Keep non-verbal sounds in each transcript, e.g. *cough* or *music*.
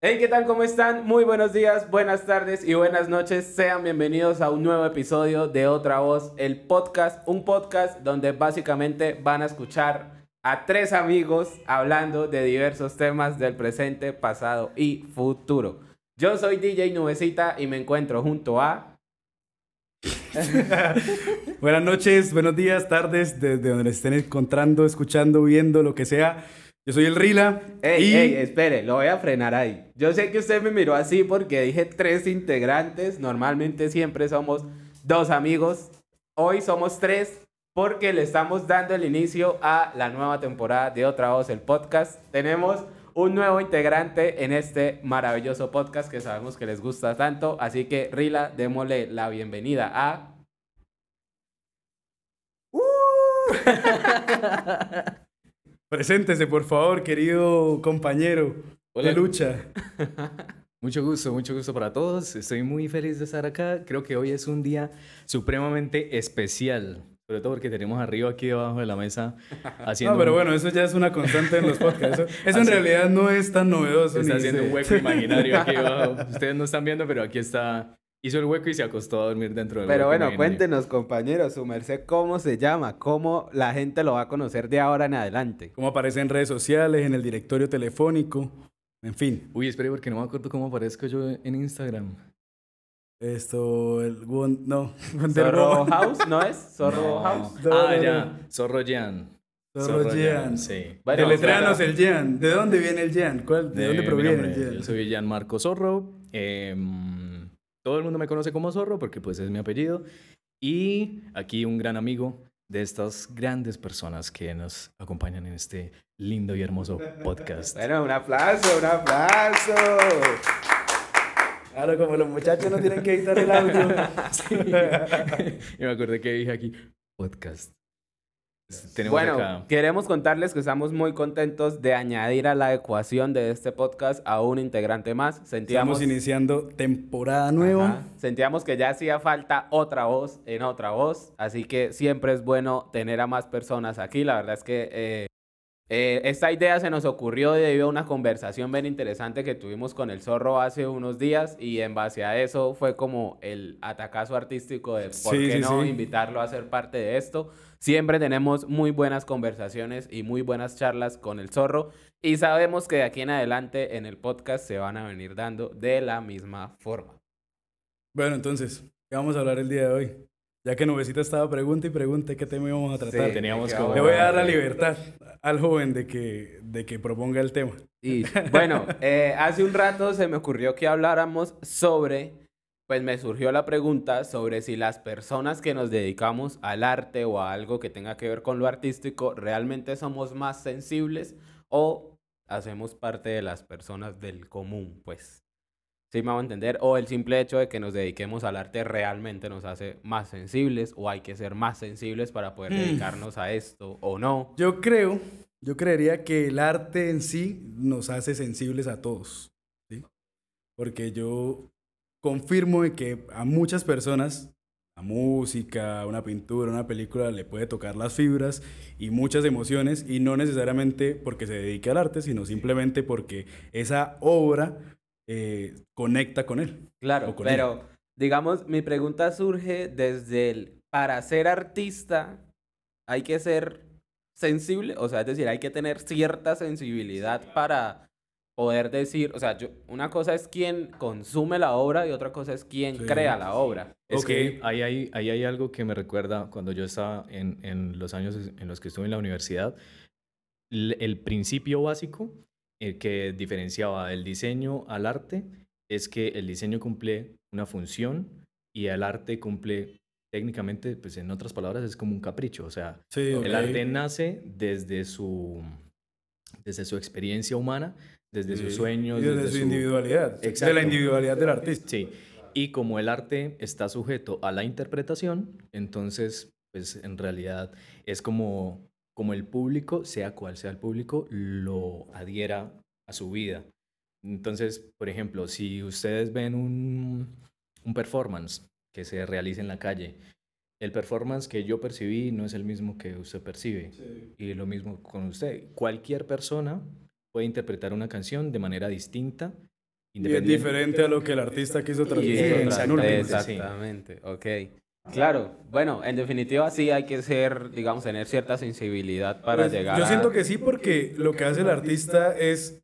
Hey, ¿qué tal? ¿Cómo están? Muy buenos días, buenas tardes y buenas noches. Sean bienvenidos a un nuevo episodio de Otra Voz, el podcast, un podcast donde básicamente van a escuchar a tres amigos hablando de diversos temas del presente, pasado y futuro. Yo soy DJ Nubecita y me encuentro junto a... *laughs* Buenas noches, buenos días, tardes, desde donde estén encontrando, escuchando, viendo, lo que sea. Yo soy el Rila. Ey, y ey, espere, lo voy a frenar ahí. Yo sé que usted me miró así porque dije tres integrantes. Normalmente siempre somos dos amigos. Hoy somos tres porque le estamos dando el inicio a la nueva temporada de Otra Voz, el podcast. Tenemos un nuevo integrante en este maravilloso podcast que sabemos que les gusta tanto. Así que, Rila, démosle la bienvenida a... *laughs* preséntese, por favor, querido compañero Hola. de lucha. *laughs* Mucho gusto, mucho gusto para todos. Estoy muy feliz de estar acá. Creo que hoy es un día supremamente especial. Sobre todo porque tenemos arriba aquí debajo de la mesa *laughs* haciendo, No, pero bueno, eso ya es una constante en los podcasts. Eso, eso en realidad no es tan novedoso. está ni haciendo un hueco *laughs* imaginario aquí abajo. Ustedes no están viendo, pero aquí está. Hizo el hueco y se acostó a dormir dentro del Pero hueco bueno, cuéntenos, compañeros, su merced, cómo se llama, cómo la gente lo va a conocer de ahora en adelante. Cómo aparece en redes sociales, en el directorio telefónico, en fin. Uy, espere, porque no me acuerdo cómo aparezco yo en Instagram. Esto, el no, *laughs* Zorro. House, ¿no es? Zorro No. House. No, ah, no, ya. Zorro Jan. Zorro Jean. Sí. Bueno, el Jean. ¿De dónde viene el Jean? ¿Cuál, ¿De, dónde mi proviene el Jean? Yo soy Gianmarco Zorro. em, todo el mundo me conoce como Zorro porque pues es mi apellido. Y aquí un gran amigo de estas grandes personas que nos acompañan en este lindo y hermoso podcast. *laughs* Bueno, un aplauso, un aplauso. Claro, como los muchachos no tienen que editar el audio. *laughs* *laughs* y me acordé que dije aquí podcast. Tenemos Bueno, acá. queremos contarles que estamos muy contentos de añadir a la ecuación de este podcast a un integrante más. Sentíamos, Estamos iniciando temporada nueva. Ajá, sentíamos que ya hacía falta otra voz en otra voz, así que siempre es bueno tener a más personas aquí. La verdad es que eh, eh, esta idea se nos ocurrió debido a una conversación bien interesante que tuvimos con el zorro hace unos días y en base a eso fue como el atacazo artístico de por Sí, qué sí, no sí. invitarlo a ser parte de esto. Siempre tenemos muy buenas conversaciones y muy buenas charlas con el zorro y sabemos que de aquí en adelante en el podcast se van a venir dando de la misma forma. Bueno, entonces, ¿qué vamos a hablar el día de hoy? Ya que Nubecita estaba pregunta y pregunta qué tema íbamos a tratar. Sí, Teníamos como- Le voy a dar la libertad al joven de que, de que proponga el tema. Y bueno, eh, hace un rato se me ocurrió que habláramos sobre, pues me surgió la pregunta sobre si las personas que nos dedicamos al arte o a algo que tenga que ver con lo artístico realmente somos más sensibles o hacemos parte de las personas del común, pues. ¿Sí me hago entender? O el simple hecho de que nos dediquemos al arte realmente nos hace más sensibles o hay que ser más sensibles para poder Mm. dedicarnos a esto o no. Yo creo, yo creería que el arte en sí nos hace sensibles a todos. ¿sí? Porque yo confirmo de que a muchas personas la música, una pintura, una película le puede tocar las fibras y muchas emociones y no necesariamente porque se dedique al arte, sino simplemente porque esa obra eh, conecta con él. Claro, con pero digamos, mi pregunta surge desde el, para ser artista hay que ser sensible, o sea, es decir, hay que tener cierta sensibilidad para poder decir, o sea, yo, una cosa es quien consume la obra y otra cosa es quien Sí. crea la obra. Es Ok. que ahí hay, ahí hay algo que me recuerda cuando yo estaba en, en los años en los que estuve en la universidad. L- El principio básico eh, que diferenciaba el diseño al arte es que el diseño cumple una función y el arte cumple técnicamente, pues en otras palabras, es como un capricho. O sea, Sí, el arte nace desde su, desde su experiencia humana, desde sus Sí. sueños, Y desde, desde su individualidad. De Exacto. la individualidad del artista. Sí, y como el arte está sujeto a la interpretación, entonces, pues en realidad es como, como el público, sea cual sea el público, lo adhiera a su vida. Entonces, por ejemplo, si ustedes ven un, un performance que se realiza en la calle, el performance que yo percibí no es el mismo que usted percibe. Y lo mismo con usted. Cualquier persona puede interpretar una canción de manera distinta Y es diferente a lo que el artista quiso transmitir. exactamente, exactamente, ok. Claro, bueno, en definitiva sí hay que ser, digamos, tener cierta sensibilidad para pues, llegar Yo siento que sí porque lo que hace el artista es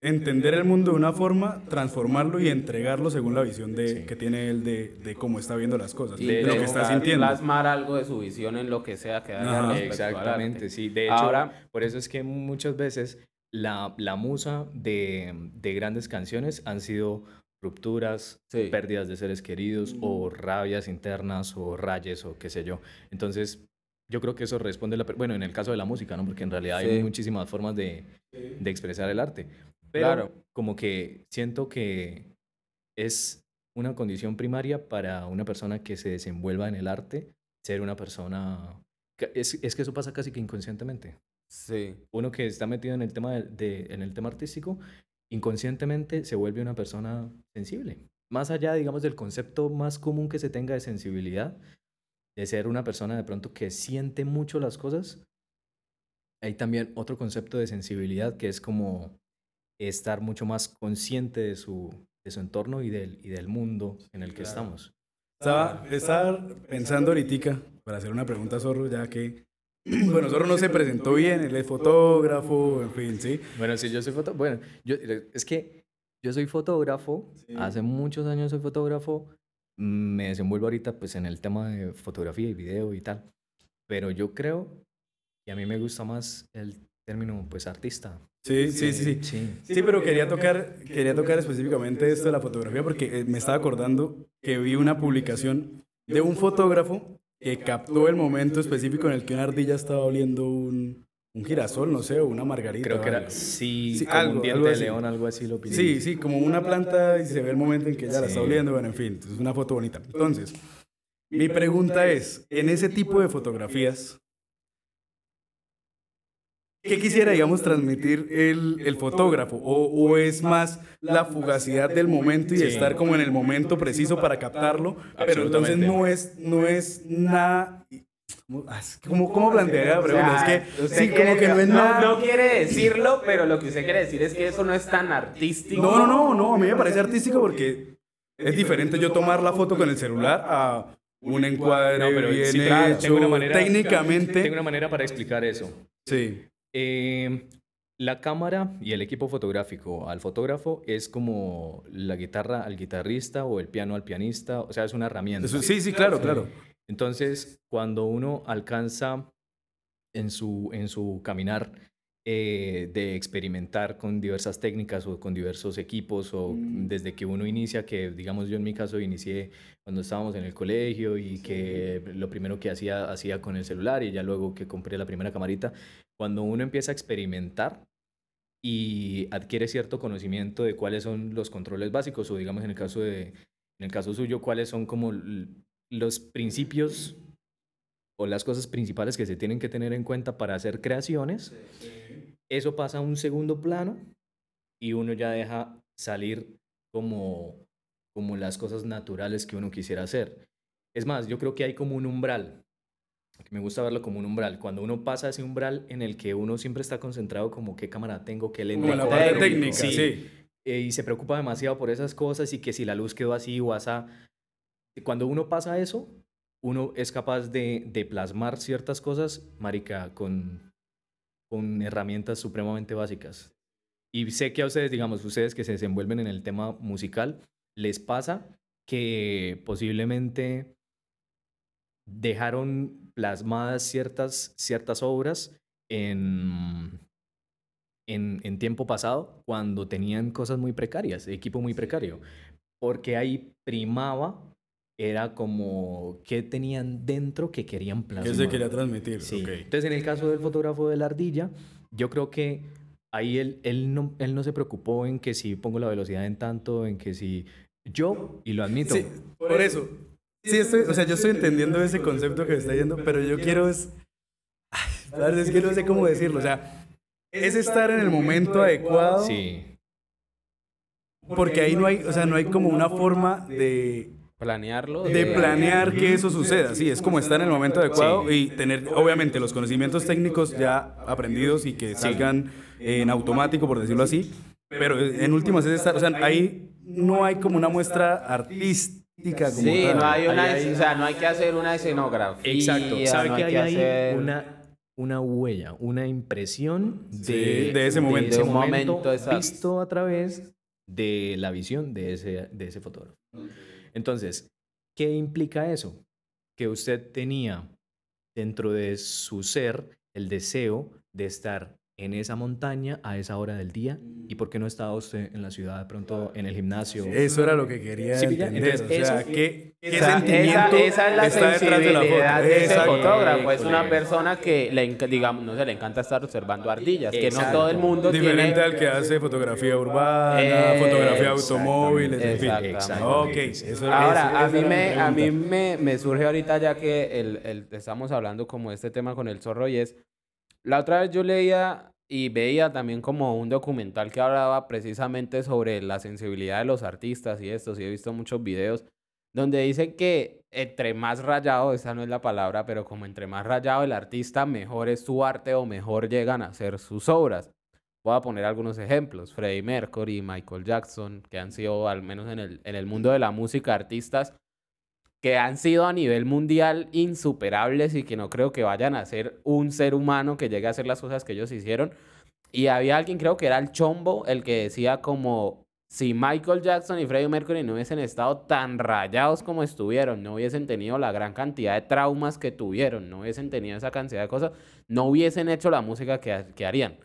entender el mundo de una forma, transformarlo y entregarlo según la visión de, que tiene él de, de, cómo está viendo las cosas, de, lo que está sintiendo. Plasmar algo de su visión en lo que sea que haga. Exactamente, sí. De hecho, Ahora, por eso es que muchas veces la, la musa de, de grandes canciones han sido rupturas, pérdidas de seres queridos o rabias internas o rayes o qué sé yo. Entonces, yo creo que eso responde, la, bueno, en el caso de la música, ¿no? Porque en realidad hay muchísimas formas de, de expresar el arte. Pero claro. como que siento que es una condición primaria para una persona que se desenvuelva en el arte, ser una persona... Es, es que eso pasa casi que inconscientemente. Sí. Uno que está metido en el tema, de, en el tema artístico, inconscientemente se vuelve una persona sensible. Más allá, digamos, del concepto más común que se tenga de sensibilidad, de ser una persona de pronto que siente mucho las cosas, hay también otro concepto de sensibilidad que es como estar mucho más consciente de su, de su entorno y del, y del mundo en el que estamos. Estaba, estaba pensando ahorita, para hacer una pregunta a Zorro, ya que, bueno, Zorro no se presentó bien, él es fotógrafo, en fin, ¿sí? Bueno, sí, yo soy fotógrafo, bueno, yo, es que yo soy fotógrafo, hace muchos años soy fotógrafo, me desenvuelvo ahorita pues en el tema de fotografía y video y tal, pero yo creo que a mí me gusta más el término pues artista, Sí, sí, sí, sí. Sí, pero quería tocar, quería tocar específicamente esto de la fotografía porque eh, me estaba acordando que vi una publicación de un fotógrafo que captó el momento específico en el que una ardilla estaba oliendo un, un girasol, no sé, o una margarita. Creo que era, sí, como algo, un diente de león, algo así lo pidieron. Sí, sí, como una planta y se ve el momento en que ella la está oliendo, bueno, en fin, es una foto bonita. Entonces, mi pregunta es, en ese tipo de fotografías, ¿Qué quisiera, digamos, transmitir el, el fotógrafo? O, ¿O, es más la fugacidad del momento y estar como en el momento preciso para captarlo? Pero entonces no es, no es nada... ¿Cómo, cómo plantearía la pregunta? es que, sí, como que no es nada... No, quiere decirlo, pero lo que usted quiere decir es que eso no es tan artístico. No, no, no, no, a mí me parece artístico porque es diferente yo tomar la foto con el celular a un encuadre no, pero bien hecho, tengo una manera, técnicamente. Tengo una manera para explicar eso. Sí. Eh, la cámara y el equipo fotográfico al fotógrafo es como la guitarra al guitarrista o el piano al pianista, o sea, es una herramienta. sí, sí, claro, claro. Entonces, cuando uno alcanza en su, en su caminar eh, de experimentar con diversas técnicas o con diversos equipos o mm. desde que uno inicia, que digamos yo en mi caso inicié cuando estábamos en el colegio y que lo primero que hacía hacía con el celular y ya luego que compré la primera camarita, cuando uno empieza a experimentar y adquiere cierto conocimiento de cuáles son los controles básicos o digamos en el caso de en el caso suyo cuáles son como los principios o las cosas principales que se tienen que tener en cuenta para hacer creaciones, eso pasa a un segundo plano y uno ya deja salir como, como las cosas naturales que uno quisiera hacer. Es más, yo creo que hay como un umbral, que me gusta verlo como un umbral. Cuando uno pasa ese umbral en el que uno siempre está concentrado como qué cámara tengo, qué lente. Como la parte técnica, sí. Eh, y se preocupa demasiado por esas cosas y que si la luz quedó así o así. Cuando uno pasa eso, uno es capaz de, de plasmar ciertas cosas, marica, con, con herramientas supremamente básicas. Y sé que a ustedes, digamos, ustedes que se desenvuelven en el tema musical, les pasa que posiblemente dejaron plasmadas ciertas, ciertas obras en, en, en, tiempo pasado cuando tenían cosas muy precarias, equipo muy precario, porque ahí primaba era como qué tenían dentro que querían plasmar. ¿Qué se quería transmitir? Sí. Entonces, en el caso del fotógrafo de la ardilla, yo creo que ahí él, él, no, él no se preocupó en que si pongo la velocidad en tanto, en que si yo, y lo admito. Sí, por eso. Sí, estoy, o sea, yo estoy entendiendo ese concepto que está yendo, pero yo quiero es... Ay, es que no sé cómo decirlo, o sea, es estar en el momento adecuado. Sí. Porque ahí no hay, o sea, no hay como una forma de Planearlo. De, planear que eso suceda, sí, es como estar en el momento adecuado y tener, obviamente, los conocimientos técnicos ya aprendidos y que salgan en automático, por decirlo así, Pero en últimas es estar, o sea, ahí no hay como una muestra artística como Sí, tal. no hay una, Ahí hay- o sea, no hay que hacer una escenografía. Exacto. ¿Sabe no que hay hay que ahí hacer- una, una huella, una impresión de, Sí, de ese momento. ese De un momento, exacto. visto a través de la visión de ese, de ese fotógrafo. Entonces, ¿qué implica eso? Que usted tenía dentro de su ser el deseo de estar en esa montaña a esa hora del día y por qué no estaba usted en la ciudad de pronto en el gimnasio. Eso era lo que quería Sí, entender. entonces, o sea, eso- ¿qué, qué O sea, sentimiento esa, esa es la está detrás de la sensibilidad foto? de ese fotógrafo. Es una persona que, le, digamos, no sé, le encanta estar observando ardillas. Que no todo el mundo Diferente tiene... al que hace fotografía urbana, Eh, fotografía automóviles, en fin. exactamente. Ok, eso, Ahora, eso- a esa mí, me, a mí me, me surge ahorita ya que el, el- estamos hablando como de este tema con el zorro y es, la otra vez yo leía y veía también como un documental que hablaba precisamente sobre la sensibilidad de los artistas y esto, sí he visto muchos videos donde dicen que entre más rayado, esa no es la palabra, pero como entre más rayado el artista, mejor es su arte o mejor llegan a ser sus obras. Voy a poner algunos ejemplos. Freddie Mercury, Michael Jackson, que han sido, al menos en el, en el mundo de la música, artistas que han sido a nivel mundial insuperables y que no creo que vayan a ser un ser humano que llegue a hacer las cosas que ellos hicieron. Y había alguien, creo que era el Chombo, el que decía como si Michael Jackson y Freddie Mercury no hubiesen estado tan rayados como estuvieron, no hubiesen tenido la gran cantidad de traumas que tuvieron, no hubiesen tenido esa cantidad de cosas, no hubiesen hecho la música que, que harían.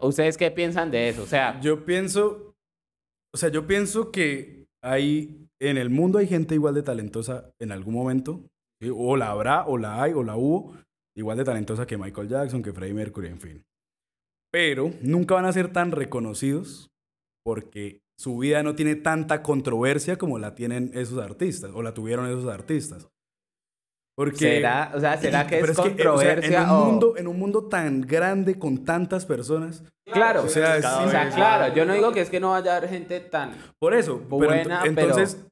¿Ustedes qué piensan de eso? O sea, Yo pienso, o sea, yo pienso que hay, en el mundo hay gente igual de talentosa en algún momento, ¿sí? o la habrá, o la hay, o la hubo, igual de talentosa que Michael Jackson, que Freddie Mercury, en fin. Pero nunca van a ser tan reconocidos porque su vida no tiene tanta controversia como la tienen esos artistas, o la tuvieron esos artistas. Porque, ¿será, o sea, ¿será que es o sea, controversia en, un o...? mundo, en un mundo tan grande con tantas personas, Claro, o sea, o vez claro, yo no digo que es que no vaya a haber gente tan... Por eso, pero Buena, pero- entonces,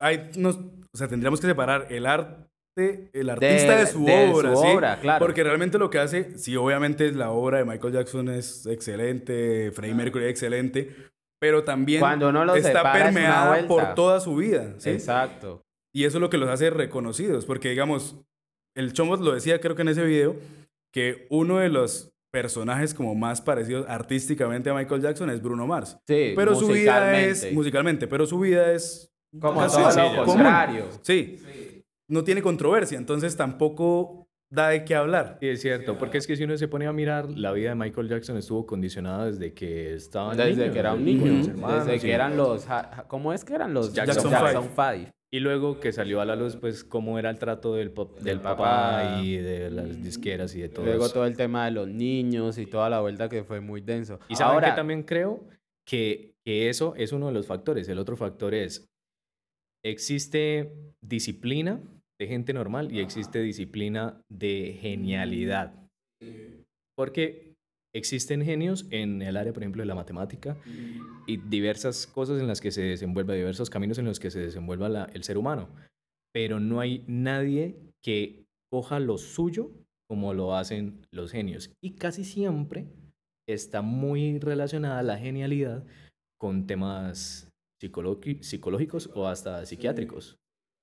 hay, nos, o sea, tendríamos que separar el arte, el artista de, su de obra, su ¿sí? obra, claro. Porque realmente lo que hace, sí, obviamente la obra de Michael Jackson es excelente, Freddie Mercury es excelente, pero también Cuando uno los está es permeada por toda su vida, ¿sí? Exacto. Y eso es lo que los hace reconocidos, porque digamos, el Chomos lo decía creo que en ese video, que uno de los personajes como más parecidos artísticamente a Michael Jackson es Bruno Mars. Sí, Pero su vida es, musicalmente. pero su vida es Como todo lo contrario. común. Sí. No tiene controversia, entonces tampoco da de qué hablar. Sí, es cierto, porque es que si uno se pone a mirar, la vida de Michael Jackson estuvo condicionada desde que estaba Desde niño, que era un niño, hermanos, desde que eran los... ¿Cómo es que eran los? Jackson Five. Y luego que salió a la luz, pues, cómo era el trato del, pop- del Del papá, papá. y de las disqueras y de todo Luego eso. todo el tema de los niños y toda la vuelta que fue muy denso. Y saben Ahora, que también creo que, que eso es uno de los factores. El otro factor es, existe disciplina de gente normal y existe disciplina de genialidad. Porque existen genios en el área, por ejemplo, de la matemática y diversas cosas en las que se desenvuelve, diversos caminos en los que se desenvuelva la- el ser humano. Pero no hay nadie que coja lo suyo como lo hacen los genios. Y casi siempre está muy relacionada la genialidad con temas psicológicos o hasta psiquiátricos.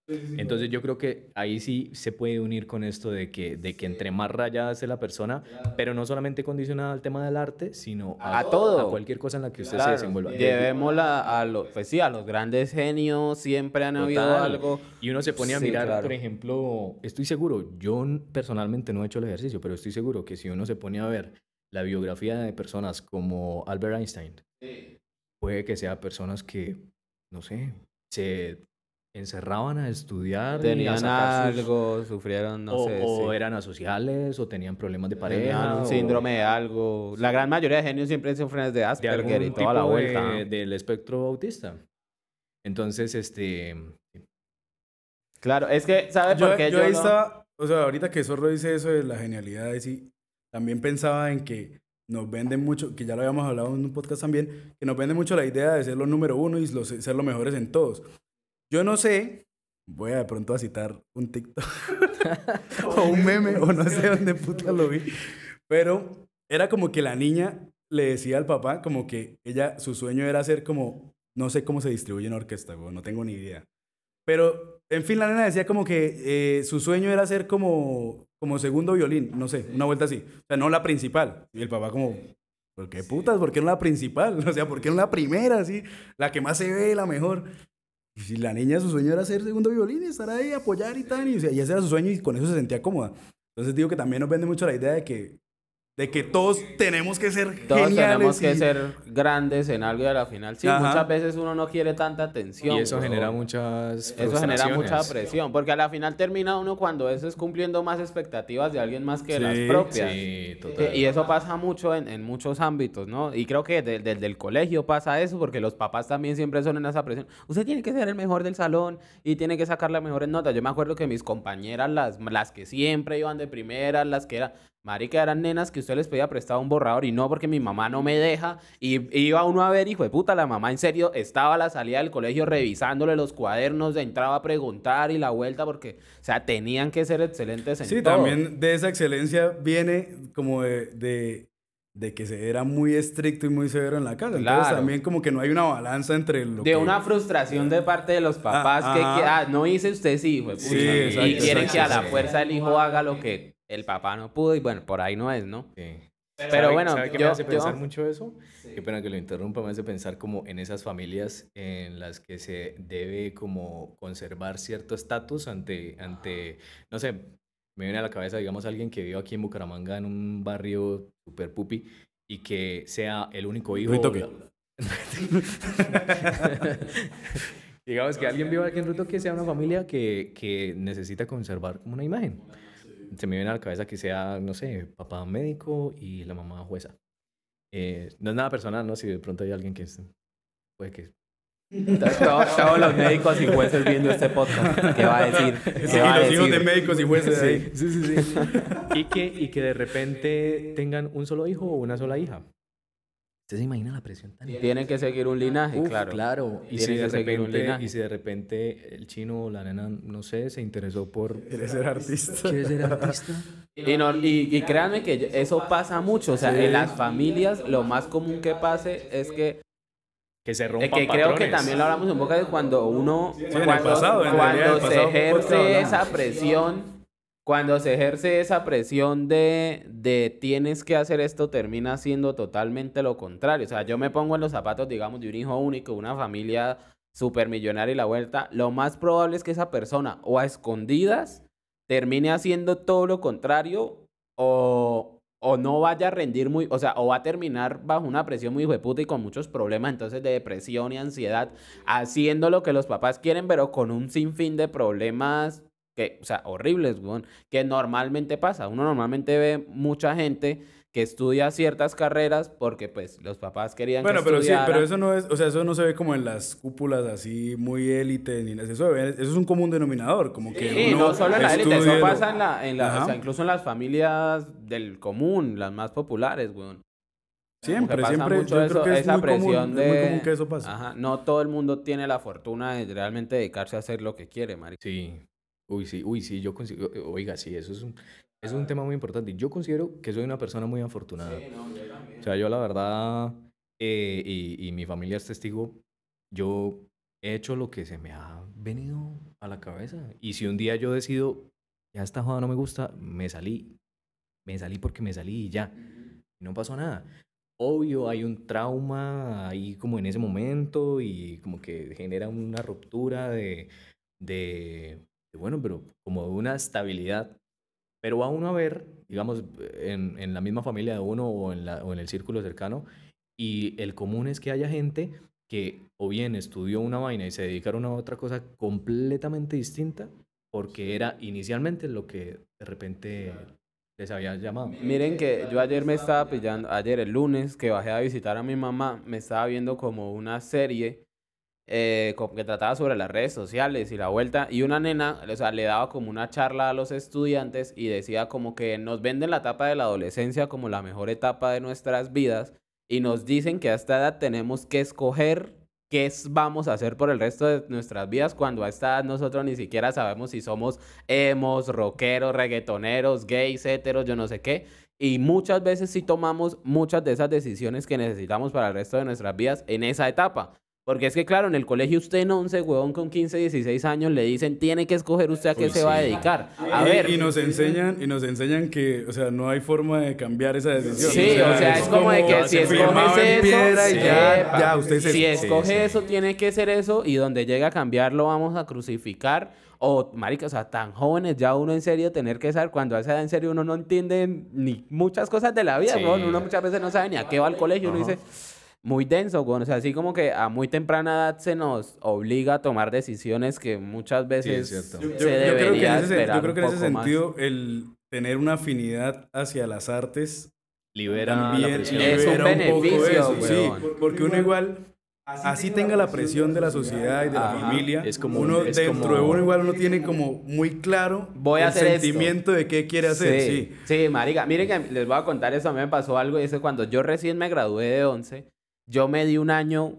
Entonces yo creo que ahí sí se puede unir con esto de que, de que entre más rayada esté la persona, pero no solamente condicionada al tema del arte, sino a, A todo. a cualquier cosa en la que usted claro, se desenvuelva. llevémosla a los... Pues sí, a los grandes genios siempre han habido Total. algo... Y uno se pone a Sí, mirar, claro. por ejemplo, estoy seguro, yo personalmente no he hecho el ejercicio, pero estoy seguro que si uno se pone a ver la biografía de personas como Albert Einstein, puede que sea personas que, no sé, se encerraban a estudiar, y a Tenían sacar sus- algo, sufrieron, no o, sé, o sí. eran asociales, o tenían problemas de Tenían pareja, un o síndrome de algo. La gran mayoría de genios siempre sufren de de Asperger y algún toda la vuelta. de- ¿no? del espectro autista. Entonces, este, Claro, es que, ¿sabe Yo, por qué yo yo ahí no- estaba, o sea, ahorita que Zorro dice eso de la genialidad, y sí, también pensaba en que nos venden mucho, que ya lo habíamos hablado en un podcast también, que nos venden mucho la idea de ser los número uno y los, ser los mejores en todos. Yo no sé, voy a de pronto a citar un TikTok *laughs* *laughs* o un meme, o no sé dónde *laughs* puta lo vi, pero era como que la niña le decía al papá como que ella, su sueño era ser como, no sé cómo se distribuye en orquesta, güey, no tengo ni idea. Pero, en fin, la nena decía como que eh, su sueño era ser como, como segundo violín, no sé, una vuelta así. O sea, no la principal. Y el papá como, ¿por qué putas? ¿Por qué no la principal? O sea, ¿por qué no la primera, así? La que más se ve, la mejor. Si la niña su sueño era ser segundo violín y estar ahí, apoyar y tal, y, y ese era su sueño y con eso se sentía cómoda. Entonces digo que también nos vende mucho la idea de que de que todos tenemos que ser Todos geniales tenemos que y- ser grandes en algo y a la final sí, Ajá. muchas veces uno no quiere tanta atención. Y eso genera muchas Eso genera mucha frustraciones. presión, porque a la final termina uno cuando eso es cumpliendo más expectativas de alguien más que las propias. Sí, total. Y eso pasa mucho en, en muchos ámbitos, ¿no? Y creo que desde el colegio pasa eso, porque los papás también siempre son en esa presión. Usted tiene que ser el mejor del salón y tiene que sacar las mejores notas. Yo me acuerdo que mis compañeras, las, las que siempre iban de primeras, las que eran, marica, eran nenas que usted les pedía prestado un borrador y no porque mi mamá no me deja. Y iba uno a ver, hijo de puta, la mamá en serio estaba a la salida del colegio revisándole los cuadernos, entraba a preguntar y la vuelta, porque, o sea, tenían que ser excelentes en Sí, todo. también de esa excelencia viene como de, de, de que se era muy estricto y muy severo en la casa. Entonces Claro. también como que no hay una balanza entre lo de que... una frustración de parte de los papás Ah, que, ajá. que, ah, no hice usted sí, hijo de pucha. Sí, y exacto, quieren exacto, que a la sí. fuerza el hijo haga lo que el papá no pudo y bueno, por ahí no es, ¿no? Sí. Pero ¿Sabe- bueno, ¿sabe qué yo- me hace yo- pensar mucho eso? Qué pena que lo interrumpa, me hace pensar como en esas familias en las que se debe como conservar cierto estatus ante, ante, no sé, me viene a la cabeza, digamos, alguien que vive aquí en Bucaramanga en un barrio super pupi y que sea el único hijo... Ritoque. *laughs* digamos que alguien vive aquí en Ruto que sea una familia que, que necesita conservar como una imagen. Se me viene a la cabeza que sea, no sé, papá médico y la mamá jueza. Eh, no es nada personal, ¿no? Si de pronto hay alguien que es- puede que... *laughs* Todos, los médicos y jueces viendo este podcast, ¿qué va a decir? *laughs* ¿Qué Sí, va a los hijos de decir? médicos y jueces ahí. Sí, sí, sí. *laughs* y, que, y que de repente tengan un solo hijo o una sola hija. ¿Usted se imagina la presión tan Tienen que seguir un linaje, Uf, claro. claro. Y si, que de repente, y si de repente el chino o la nena, no sé, se interesó por... Quiere ser artista. *laughs* ¿Quiere ser artista? Y, no- y, y créanme que eso pasa mucho, o sea, Sí. en las familias lo más común que pase es que Que se rompan que creo que patrones. también lo hablamos un poco de cuando uno en el cuando, pasado, cuando el se ejerce esa presión cuando se ejerce esa presión de, de tienes que hacer esto termina siendo totalmente lo contrario. O sea yo me pongo en los zapatos digamos de un hijo único una familia supermillonaria y la vuelta lo más probable es que esa persona o a escondidas termine haciendo todo lo contrario o o no vaya a rendir muy, o sea, o va a terminar bajo una presión muy puta y con muchos problemas entonces de depresión y ansiedad, haciendo lo que los papás quieren, pero con un sinfín de problemas que, o sea, horribles, weón, que normalmente pasa. Uno normalmente ve mucha gente que estudia ciertas carreras porque pues los papás querían Bueno, que pero sí, pero eso no es, o sea, eso no se ve como en las cúpulas así muy élite ni nada. Eso, eso es un común denominador, como que Sí, uno no solo en la élite, eso pasa en la, en la o sea, incluso en las familias del común, las más populares, weón. Siempre, siempre. mucho yo eso, creo que es esa muy común, presión es de... muy común que eso pase. Ajá, no todo el mundo tiene la fortuna de realmente dedicarse a hacer lo que quiere, marica. Sí. Uy, sí, uy, sí, yo consigo, oiga, sí, eso es un, es un tema muy importante. Yo considero que soy una persona muy afortunada. O sea, yo la verdad, eh, y, y mi familia es testigo, yo he hecho lo que se me ha venido a la cabeza. Y si un día yo decido, ya esta joda no me gusta, me salí. Me salí porque me salí y ya. No pasó nada. Obvio, hay un trauma ahí como en ese momento y como que genera una ruptura de, de, bueno, pero como de una estabilidad. Pero va uno a ver, digamos, en, en la misma familia de uno o en, la, o en el círculo cercano, y el común es que haya gente que o bien estudió una vaina y se dedicaron a otra cosa completamente distinta, porque era inicialmente lo que de repente les había llamado. Miren que yo ayer me estaba pillando, ayer el lunes que bajé a visitar a mi mamá, me estaba viendo como una serie eh, que trataba sobre las redes sociales y la vuelta, y una nena, o sea, le daba como una charla a los estudiantes y decía como que nos venden la etapa de la adolescencia como la mejor etapa de nuestras vidas y nos dicen que a esta edad tenemos que escoger qué vamos a hacer por el resto de nuestras vidas cuando a esta edad nosotros ni siquiera sabemos si somos emos, rockeros, reggaetoneros, gays, heteros, yo no sé qué. Y muchas veces sí tomamos muchas de esas decisiones que necesitamos para el resto de nuestras vidas en esa etapa. Porque es que, claro, en el colegio usted en 11, huevón, con 15, 16 años, le dicen, tiene que escoger usted a qué se va a dedicar. A y, ver. y nos enseñan y nos enseñan que, o sea, no hay forma de cambiar esa decisión. Sí, o sea, es como de que si escoges eso, piedra y ya, epa, ya usted se si escoge sí. eso, tiene que ser eso, y donde llega a cambiar lo vamos a crucificar. O, marica, o sea, tan jóvenes ya uno en serio tener que saber, cuando a esa edad en serio uno no entiende ni muchas cosas de la vida, weón. uno muchas veces no sabe ni a qué va al colegio, uno dice, muy denso, weón. o sea, así como que a muy temprana edad se nos obliga a tomar decisiones que muchas veces. Yo, se yo- yo creo que en debería ese, yo creo que en un ese poco más. sentido el tener una afinidad hacia las artes Libera la también presión. Es un libera poco beneficio, eso, sí, porque uno igual así tenga la presión de la sociedad y de la Ajá. familia, Es como- uno es dentro como- de uno igual uno tiene como muy claro Voy a el hacer esto. sentimiento de qué quiere hacer, sí. Sí, marica. Miren que les voy a contar eso. A mí me pasó algo y es que cuando yo recién me gradué de 11, yo me di un año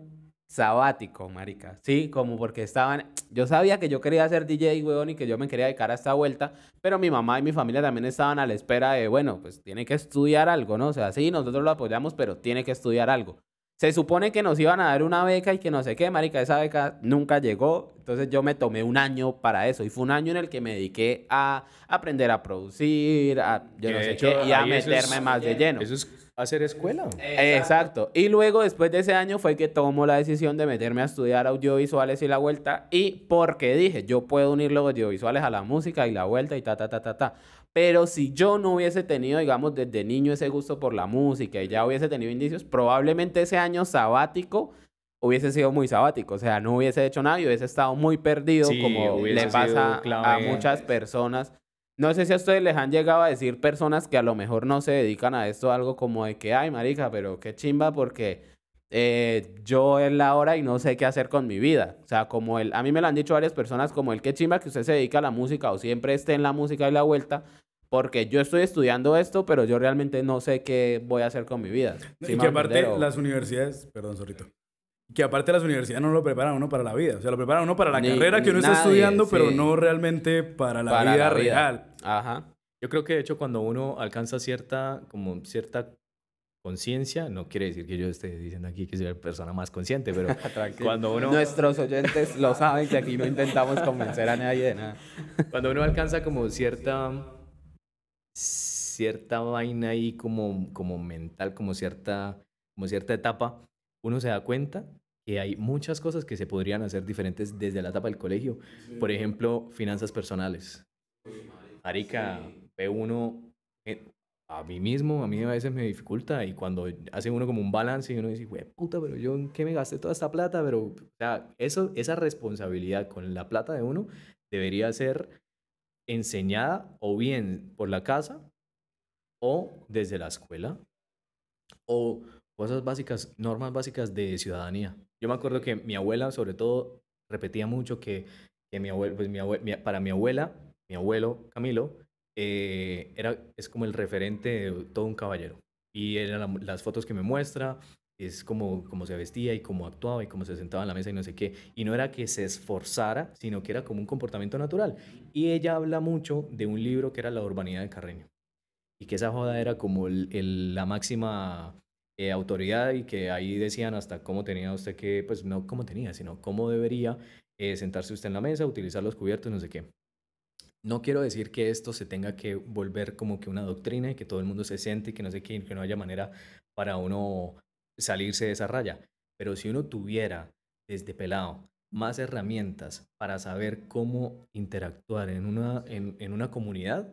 sabático, marica. Sí, como porque estaban... Yo sabía que yo quería ser DJ, weón, y que yo me quería dedicar a esta vuelta, pero mi mamá y mi familia también estaban a la espera de, bueno, pues tiene que estudiar algo, ¿no? O sea, sí, nosotros lo apoyamos, pero tiene que estudiar algo. Se supone que nos iban a dar una beca y que no sé qué, marica, esa beca nunca llegó. Entonces yo me tomé un año para eso y fue un año en el que me dediqué a aprender a producir, a yo no sé hecho, qué, y a meterme es- más de lleno. Eso es hacer escuela. Exacto. Y luego, después de ese año, fue que tomó la decisión de meterme a estudiar audiovisuales y la vuelta. Y porque dije, yo puedo unir los audiovisuales a la música y la vuelta y ta, ta, ta, ta, ta. Pero si yo no hubiese tenido, digamos, desde niño ese gusto por la música y ya hubiese tenido indicios, probablemente ese año sabático hubiese sido muy sabático. O sea, no hubiese hecho nada y hubiese estado muy perdido, Sí, como le sido pasa a muchas personas. No sé si a ustedes les han llegado a decir personas que a lo mejor no se dedican a esto, algo como de que, ay, marica, pero qué chimba porque eh, yo es la hora y no sé qué hacer con mi vida. O sea, como el, a mí me lo han dicho varias personas, como el qué chimba que usted se dedica a la música o siempre esté en la música y la vuelta, porque yo estoy estudiando esto, pero yo realmente no sé qué voy a hacer con mi vida. ¿Sí y que aparte? O- las universidades, perdón, Zorrito, que aparte las universidades no lo preparan a uno para la vida, o sea, lo preparan a uno para la Ni- carrera que uno está estudiando, pero no realmente para la Para vida la vida. real. Ajá. Yo creo que de hecho cuando uno alcanza cierta, como cierta conciencia, no quiere decir que yo esté diciendo aquí que soy la persona más consciente, pero *laughs* Tranquilo. cuando uno, Nuestros oyentes lo saben que aquí no intentamos convencer a nadie de nada. cuando uno alcanza como cierta, cierta vaina ahí como, como mental, como cierta, como cierta etapa, uno se da cuenta que hay muchas cosas que se podrían hacer diferentes desde la etapa del colegio. Por ejemplo, finanzas personales. Arica, ve uno, eh, a mí mismo, a mí a veces me dificulta y cuando hace uno como un balance y uno dice, güey, puta, pero yo en qué me gasté toda esta plata, pero, o sea, eso, esa responsabilidad con la plata de uno debería ser enseñada o bien por la casa o desde la escuela o cosas básicas, normas básicas de ciudadanía. Yo me acuerdo que mi abuela, sobre todo, repetía mucho que, pues para mi abuela, mi abuelo Camilo, eh, era, es como el referente de todo un caballero. Y eran la- las fotos que me muestra, es como, como se vestía y cómo actuaba y cómo se sentaba en la mesa y no sé qué. Y no era que se esforzara, sino que era como un comportamiento natural. Y ella habla mucho de un libro que era La urbanidad de Carreño. Y que esa joda era como la máxima eh, autoridad y que ahí decían hasta cómo tenía usted que, pues no cómo tenía, sino cómo debería eh, sentarse usted en la mesa, utilizar los cubiertos, no sé qué. No quiero decir que esto se tenga que volver como que una doctrina y que todo el mundo se siente y que no sé qué, y que no haya manera para uno salirse de esa raya. Pero si uno tuviera desde pelado más herramientas para saber cómo interactuar en una, en, en una comunidad,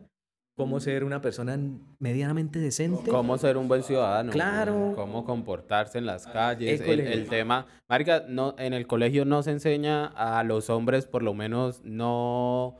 cómo ser una persona medianamente decente. Cómo ser un buen ciudadano. Claro. Cómo comportarse en las calles. El, École. el tema. Marica, no, en el colegio no se enseña a los hombres, por lo menos, no.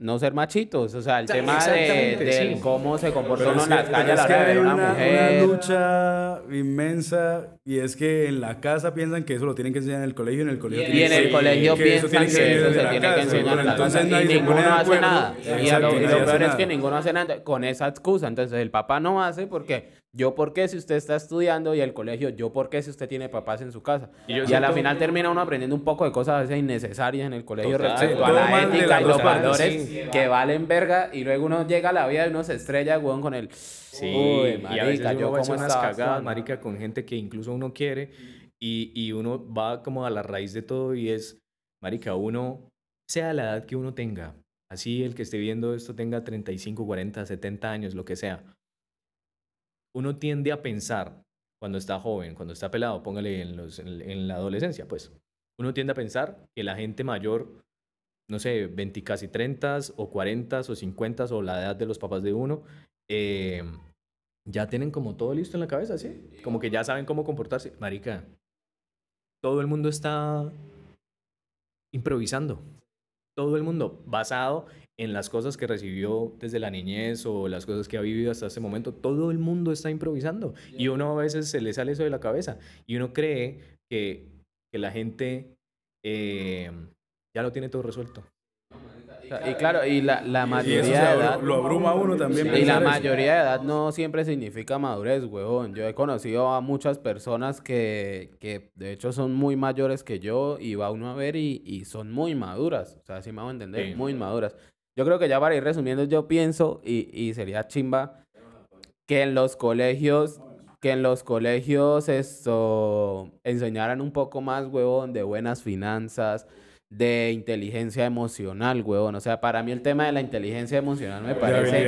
No ser machitos, o sea, el tema de, del sí. cómo se comporta uno es en que, las pero calles a la que hora de hay ver una, una una mujer. lucha inmensa y es que en la casa piensan que eso lo tienen que enseñar en el colegio y en el colegio Y en el que- colegio que piensan que eso venir se desde la tiene que enseñar en la entonces casa. nadie Y se ninguno de hace acuerdo. nada. Y Exacto, lo, y lo peor es que ninguno hace nada con esa excusa. Entonces el papá no hace porque yo por qué si usted está estudiando y el colegio, yo por qué si usted tiene papás en su casa. Y a la final termina uno aprendiendo un poco de cosas a veces innecesarias en el colegio Total. respecto a la ética y los valores sí. que valen verga y luego uno llega a la vida y uno se estrella, weón, con el... Sí, Uy, y a veces marica, yo cómo unas cagadas, marica, con gente que incluso uno quiere y, y uno va como a la raíz de todo y es, marica, uno, sea la edad que uno tenga, así el que esté viendo esto tenga 35, 40, 70 años, lo que sea, uno tiende a pensar cuando está joven, cuando está pelado, póngale en, los, en, en la adolescencia, pues, uno tiende a pensar que la gente mayor, no sé, 20, casi 30 o 40 o 50 o la edad de los papás de uno, eh, ya tienen como todo listo en la cabeza, ¿sí? Como que ya saben cómo comportarse. Marica, todo el mundo está improvisando. Todo el mundo basado en las cosas que recibió desde la niñez o las cosas que ha vivido hasta ese momento. Todo el mundo está improvisando. Y uno a veces se le sale eso de la cabeza. Y uno cree que, que la gente eh, ya lo tiene todo resuelto. Y claro, y la, la Y eso mayoría se de edad... lo abruma a uno también. Y la mayoría de edad no siempre significa madurez, huevón. Yo he conocido a muchas personas que, que de hecho son muy mayores que yo y va uno a ver y, y son muy maduras. O sea, así me hago entender, Sí. muy maduras. Yo creo que ya para ir resumiendo, yo pienso, y, y sería chimba, que en los colegios, que en los colegios esto enseñaran un poco más, huevón, de buenas finanzas, de inteligencia emocional, huevón. O sea, para mí el tema de la inteligencia emocional me parece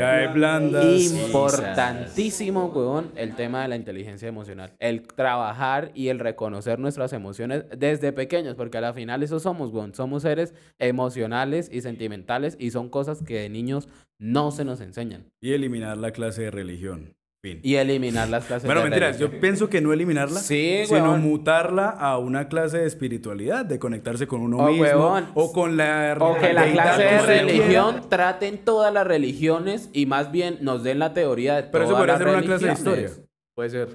importantísimo, huevón, el tema de la inteligencia emocional. El trabajar y el reconocer nuestras emociones desde pequeños, porque a la final eso somos, huevón. Somos seres emocionales y sentimentales y son cosas que de niños no se nos enseñan. Y eliminar la clase de religión. Fin. Y eliminar las clases Bueno, de mentiras, religión. yo pienso que no eliminarla, Sí, sino mutarla a una clase de espiritualidad, de conectarse con uno Oh, mismo huevón. o con la O que la clase de quiera. religión traten todas las religiones y más bien nos den la teoría de Pero eso podría ser una clase de historia. Puede ser.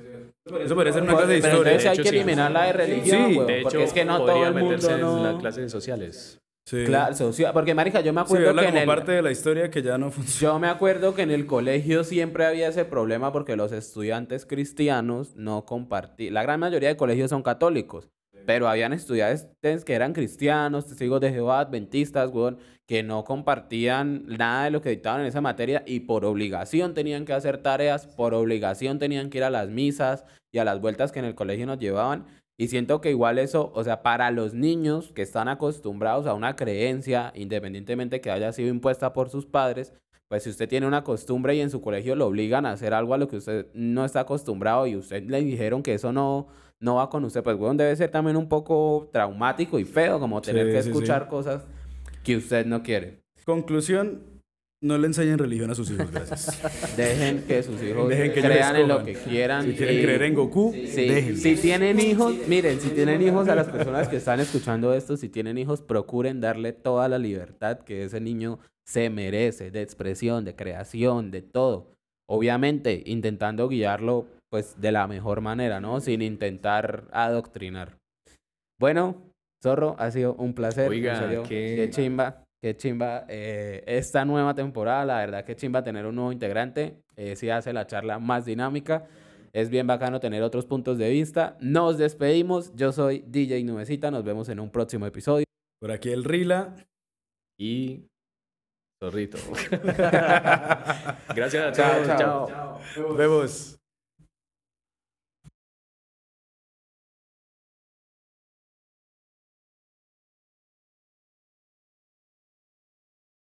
Eso podría ser una Pues, clase de pero historia. entonces hay De que sí. eliminar la de religión, Sí, huevón, De hecho, porque es que no todo el meterse mundo en no... la clase de sociales. Sí. Claro, socia- porque marica, yo me Sí, acuerdo que en el... parte de la historia que ya no funciona. Yo me acuerdo que en el colegio siempre había ese problema porque los estudiantes cristianos no compartían. La gran mayoría de colegios son católicos, pero habían estudiantes que eran cristianos, testigos de Jehová, adventistas, weón, que no compartían nada de lo que dictaban en esa materia y por obligación tenían que hacer tareas, por obligación tenían que ir a las misas y a las vueltas que en el colegio nos llevaban. Y siento que igual eso, o sea, para los niños que están acostumbrados a una creencia, independientemente que haya sido impuesta por sus padres, pues si usted tiene una costumbre y en su colegio lo obligan a hacer algo a lo que usted no está acostumbrado y usted le dijeron que eso no, no va con usted, pues bueno, debe ser también un poco traumático y feo como tener Sí, que sí, sí. escuchar cosas que usted no quiere. Conclusión, no le enseñen religión a sus hijos, gracias. *laughs* Dejen que sus hijos Dejen que crean en lo que quieran. Si quieren y- creer en Goku, Sí, déjenlo. si tienen hijos, miren, si tienen hijos a las personas que están escuchando esto, si tienen hijos, procuren darle toda la libertad que ese niño se merece, de expresión, de creación, de todo. Obviamente, intentando guiarlo pues de la mejor manera, ¿no? Sin intentar adoctrinar. Bueno, Zorro, ha sido un placer. Oiga, qué- qué chimba, qué chimba eh, esta nueva temporada, la verdad que chimba tener un nuevo integrante, eh, sí hace la charla más dinámica. Es bien bacano tener otros puntos de vista. Nos despedimos. Yo soy DJ Nubecita. Nos vemos en un próximo episodio. Por aquí el Rila. Y zorrito. *laughs* Gracias a Chao, todos. chao. chao. Nos vemos.